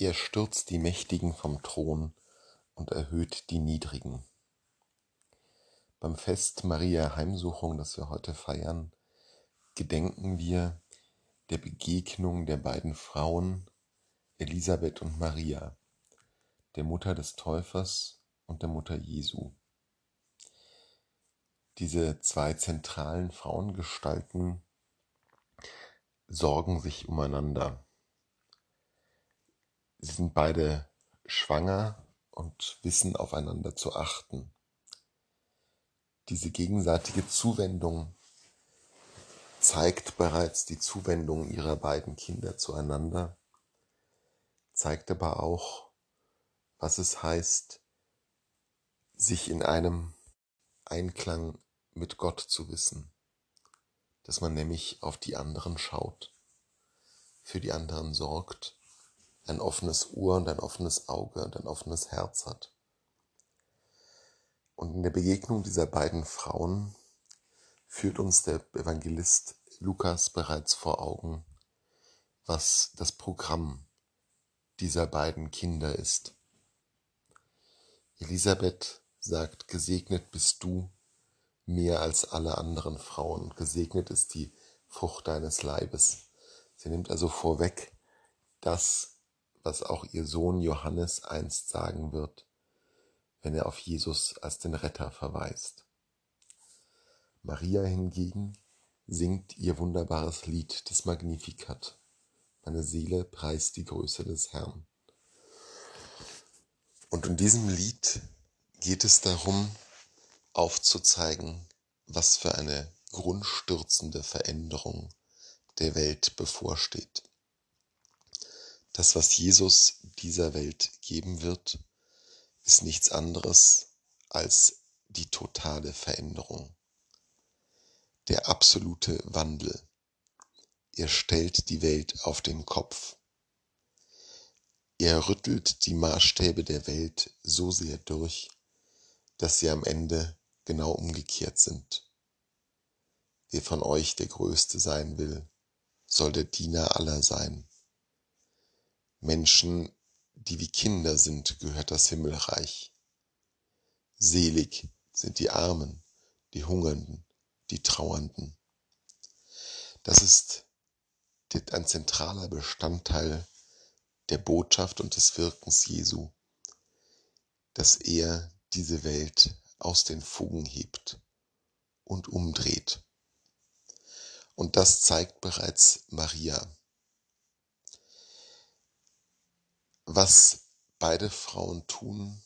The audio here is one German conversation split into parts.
Er stürzt die Mächtigen vom Thron und erhöht die Niedrigen. Beim Fest Maria Heimsuchung, das wir heute feiern, gedenken wir der Begegnung der beiden Frauen Elisabeth und Maria, der Mutter des Täufers und der Mutter Jesu. Diese zwei zentralen Frauengestalten sorgen sich umeinander. Sie sind beide schwanger und wissen aufeinander zu achten. Diese gegenseitige Zuwendung zeigt bereits die Zuwendung ihrer beiden Kinder zueinander, zeigt aber auch, was es heißt, sich in einem Einklang mit Gott zu wissen, dass man nämlich auf die anderen schaut, für die anderen sorgt ein offenes Ohr und ein offenes Auge und ein offenes Herz hat. Und in der Begegnung dieser beiden Frauen führt uns der Evangelist Lukas bereits vor Augen, was das Programm dieser beiden Kinder ist. Elisabeth sagt, gesegnet bist du mehr als alle anderen Frauen und gesegnet ist die Frucht deines Leibes. Sie nimmt also vorweg, dass was auch ihr Sohn Johannes einst sagen wird, wenn er auf Jesus als den Retter verweist. Maria hingegen singt ihr wunderbares Lied des Magnificat. Meine Seele preist die Größe des Herrn. Und in diesem Lied geht es darum, aufzuzeigen, was für eine grundstürzende Veränderung der Welt bevorsteht. Das, was Jesus dieser Welt geben wird, ist nichts anderes als die totale Veränderung, der absolute Wandel. Er stellt die Welt auf den Kopf. Er rüttelt die Maßstäbe der Welt so sehr durch, dass sie am Ende genau umgekehrt sind. Wer von euch der Größte sein will, soll der Diener aller sein. Menschen, die wie Kinder sind, gehört das Himmelreich. Selig sind die Armen, die Hungernden, die Trauernden. Das ist ein zentraler Bestandteil der Botschaft und des Wirkens Jesu, dass er diese Welt aus den Fugen hebt und umdreht. Und das zeigt bereits Maria. Was beide Frauen tun,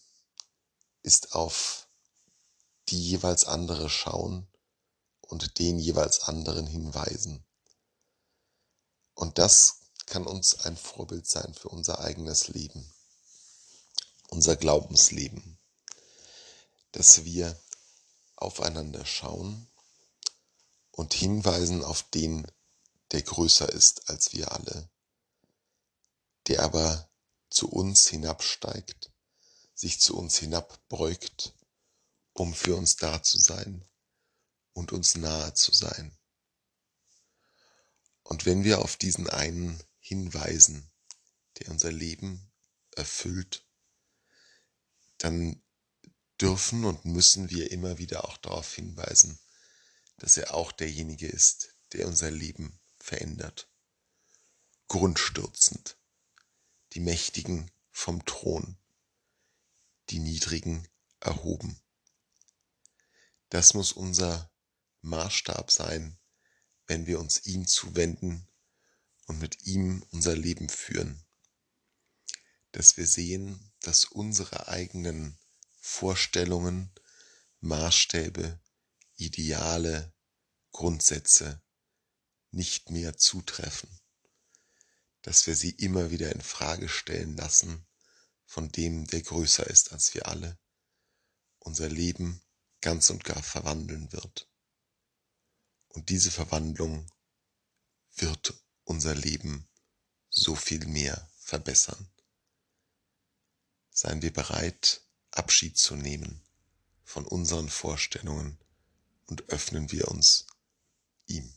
ist auf die jeweils andere schauen und den jeweils anderen hinweisen. Und das kann uns ein Vorbild sein für unser eigenes Leben, unser Glaubensleben, dass wir aufeinander schauen und hinweisen auf den, der größer ist als wir alle, der aber zu uns hinabsteigt, sich zu uns hinabbeugt, um für uns da zu sein und uns nahe zu sein. Und wenn wir auf diesen einen hinweisen, der unser Leben erfüllt, dann dürfen und müssen wir immer wieder auch darauf hinweisen, dass er auch derjenige ist, der unser Leben verändert. Grundstürzend die Mächtigen vom Thron, die Niedrigen erhoben. Das muss unser Maßstab sein, wenn wir uns ihm zuwenden und mit ihm unser Leben führen. Dass wir sehen, dass unsere eigenen Vorstellungen, Maßstäbe, Ideale, Grundsätze nicht mehr zutreffen dass wir sie immer wieder in Frage stellen lassen von dem, der größer ist als wir alle, unser Leben ganz und gar verwandeln wird. Und diese Verwandlung wird unser Leben so viel mehr verbessern. Seien wir bereit, Abschied zu nehmen von unseren Vorstellungen und öffnen wir uns ihm.